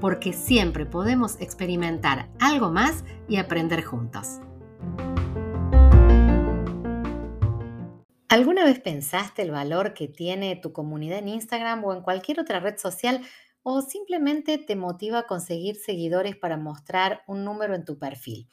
porque siempre podemos experimentar algo más y aprender juntos. ¿Alguna vez pensaste el valor que tiene tu comunidad en Instagram o en cualquier otra red social o simplemente te motiva a conseguir seguidores para mostrar un número en tu perfil?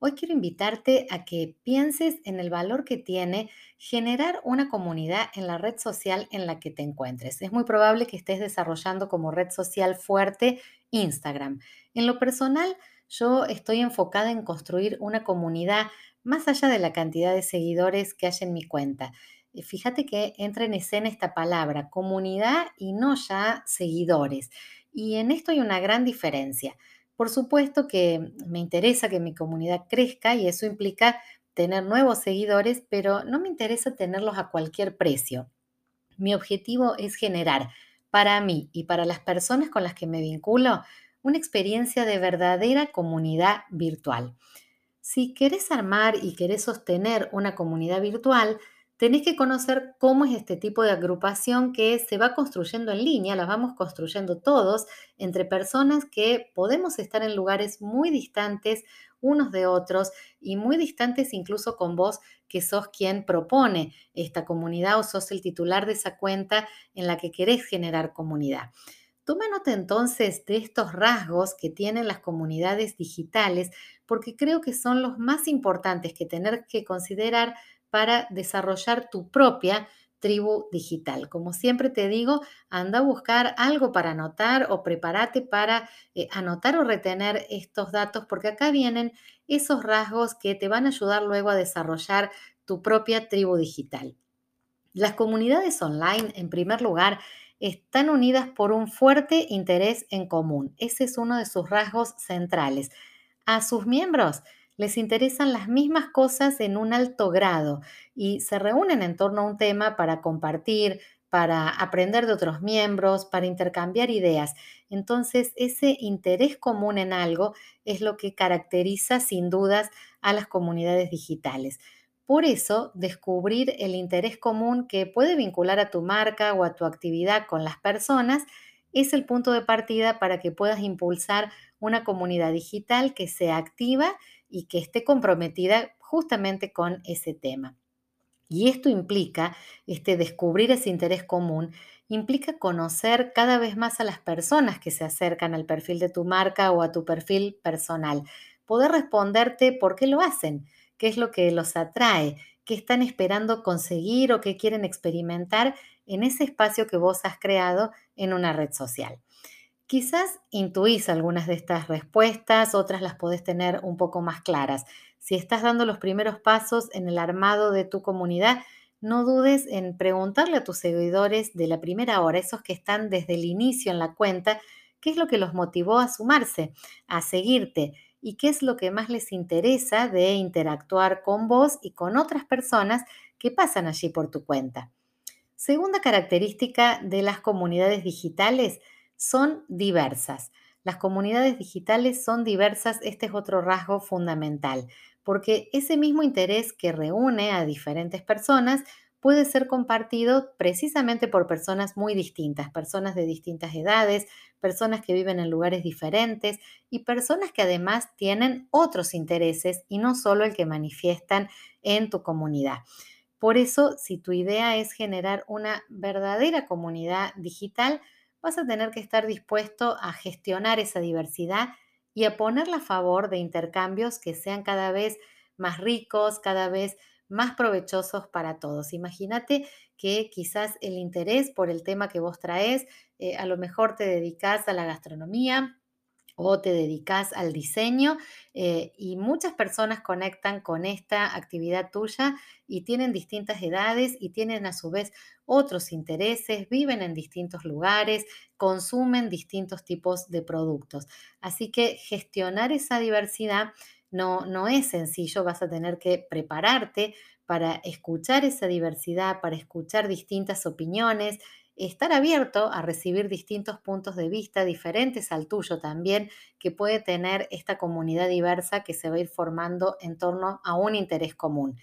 Hoy quiero invitarte a que pienses en el valor que tiene generar una comunidad en la red social en la que te encuentres. Es muy probable que estés desarrollando como red social fuerte Instagram. En lo personal, yo estoy enfocada en construir una comunidad más allá de la cantidad de seguidores que hay en mi cuenta. Eh, fíjate que entra en escena esta palabra, comunidad y no ya seguidores. Y en esto hay una gran diferencia. Por supuesto que me interesa que mi comunidad crezca y eso implica tener nuevos seguidores, pero no me interesa tenerlos a cualquier precio. Mi objetivo es generar para mí y para las personas con las que me vinculo una experiencia de verdadera comunidad virtual. Si querés armar y querés sostener una comunidad virtual, tenés que conocer cómo es este tipo de agrupación que se va construyendo en línea, la vamos construyendo todos entre personas que podemos estar en lugares muy distantes unos de otros y muy distantes incluso con vos que sos quien propone esta comunidad o sos el titular de esa cuenta en la que querés generar comunidad. Toma nota entonces de estos rasgos que tienen las comunidades digitales porque creo que son los más importantes que tener que considerar para desarrollar tu propia tribu digital. Como siempre te digo, anda a buscar algo para anotar o prepárate para eh, anotar o retener estos datos porque acá vienen esos rasgos que te van a ayudar luego a desarrollar tu propia tribu digital. Las comunidades online, en primer lugar, están unidas por un fuerte interés en común. Ese es uno de sus rasgos centrales. A sus miembros les interesan las mismas cosas en un alto grado y se reúnen en torno a un tema para compartir, para aprender de otros miembros, para intercambiar ideas. Entonces, ese interés común en algo es lo que caracteriza sin dudas a las comunidades digitales. Por eso, descubrir el interés común que puede vincular a tu marca o a tu actividad con las personas es el punto de partida para que puedas impulsar una comunidad digital que sea activa y que esté comprometida justamente con ese tema. Y esto implica, este, descubrir ese interés común, implica conocer cada vez más a las personas que se acercan al perfil de tu marca o a tu perfil personal, poder responderte por qué lo hacen, qué es lo que los atrae, qué están esperando conseguir o qué quieren experimentar en ese espacio que vos has creado en una red social. Quizás intuís algunas de estas respuestas, otras las podés tener un poco más claras. Si estás dando los primeros pasos en el armado de tu comunidad, no dudes en preguntarle a tus seguidores de la primera hora, esos que están desde el inicio en la cuenta, qué es lo que los motivó a sumarse, a seguirte, y qué es lo que más les interesa de interactuar con vos y con otras personas que pasan allí por tu cuenta. Segunda característica de las comunidades digitales son diversas. Las comunidades digitales son diversas, este es otro rasgo fundamental, porque ese mismo interés que reúne a diferentes personas puede ser compartido precisamente por personas muy distintas, personas de distintas edades, personas que viven en lugares diferentes y personas que además tienen otros intereses y no solo el que manifiestan en tu comunidad. Por eso, si tu idea es generar una verdadera comunidad digital, vas a tener que estar dispuesto a gestionar esa diversidad y a ponerla a favor de intercambios que sean cada vez más ricos, cada vez más provechosos para todos. Imagínate que quizás el interés por el tema que vos traes, eh, a lo mejor te dedicas a la gastronomía, o te dedicas al diseño eh, y muchas personas conectan con esta actividad tuya y tienen distintas edades y tienen a su vez otros intereses, viven en distintos lugares, consumen distintos tipos de productos. Así que gestionar esa diversidad no, no es sencillo, vas a tener que prepararte para escuchar esa diversidad, para escuchar distintas opiniones, estar abierto a recibir distintos puntos de vista diferentes al tuyo también, que puede tener esta comunidad diversa que se va a ir formando en torno a un interés común.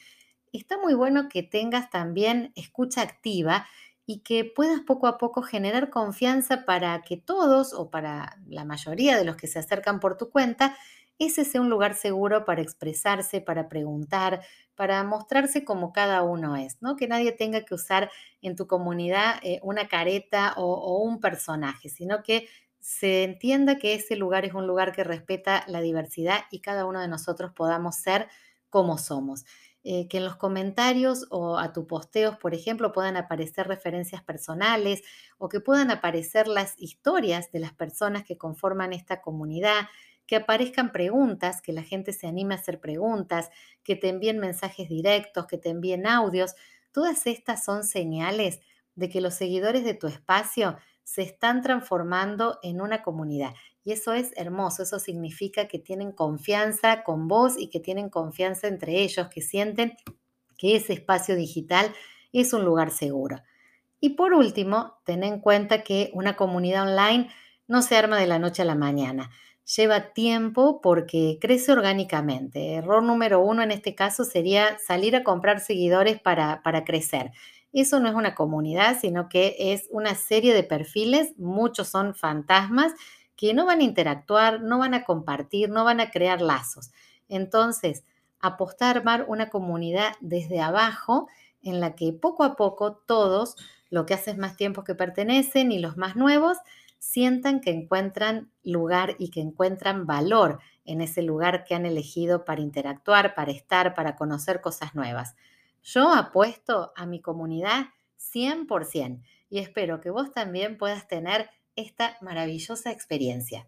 Está muy bueno que tengas también escucha activa y que puedas poco a poco generar confianza para que todos o para la mayoría de los que se acercan por tu cuenta ese sea un lugar seguro para expresarse, para preguntar, para mostrarse como cada uno es, ¿no? Que nadie tenga que usar en tu comunidad eh, una careta o, un personaje, sino que se entienda que ese lugar es un lugar que respeta la diversidad y cada uno de nosotros podamos ser como somos. Eh, que en los comentarios o a tus posteos, por ejemplo, puedan aparecer referencias personales o que puedan aparecer las historias de las personas que conforman esta comunidad, que aparezcan preguntas, que la gente se anime a hacer preguntas, que te envíen mensajes directos, que te envíen audios. Todas estas son señales de que los seguidores de tu espacio se están transformando en una comunidad. Y eso es hermoso, eso significa que tienen confianza con vos y que tienen confianza entre ellos, que sienten que ese espacio digital es un lugar seguro. Y por último, ten en cuenta que una comunidad online no se arma de la noche a la mañana lleva tiempo porque crece orgánicamente. Error número uno en este caso sería salir a comprar seguidores para, para crecer. Eso no es una comunidad, sino que es una serie de perfiles, muchos son fantasmas que no van a interactuar, no van a compartir, no van a crear lazos. Entonces, apostar a armar una comunidad desde abajo en la que poco a poco todos, lo que haces más tiempo que pertenecen y los más nuevos, sientan que encuentran lugar y que encuentran valor en ese lugar que han elegido para interactuar, para estar, para conocer cosas nuevas. Yo apuesto a mi comunidad 100% y espero que vos también puedas tener esta maravillosa experiencia.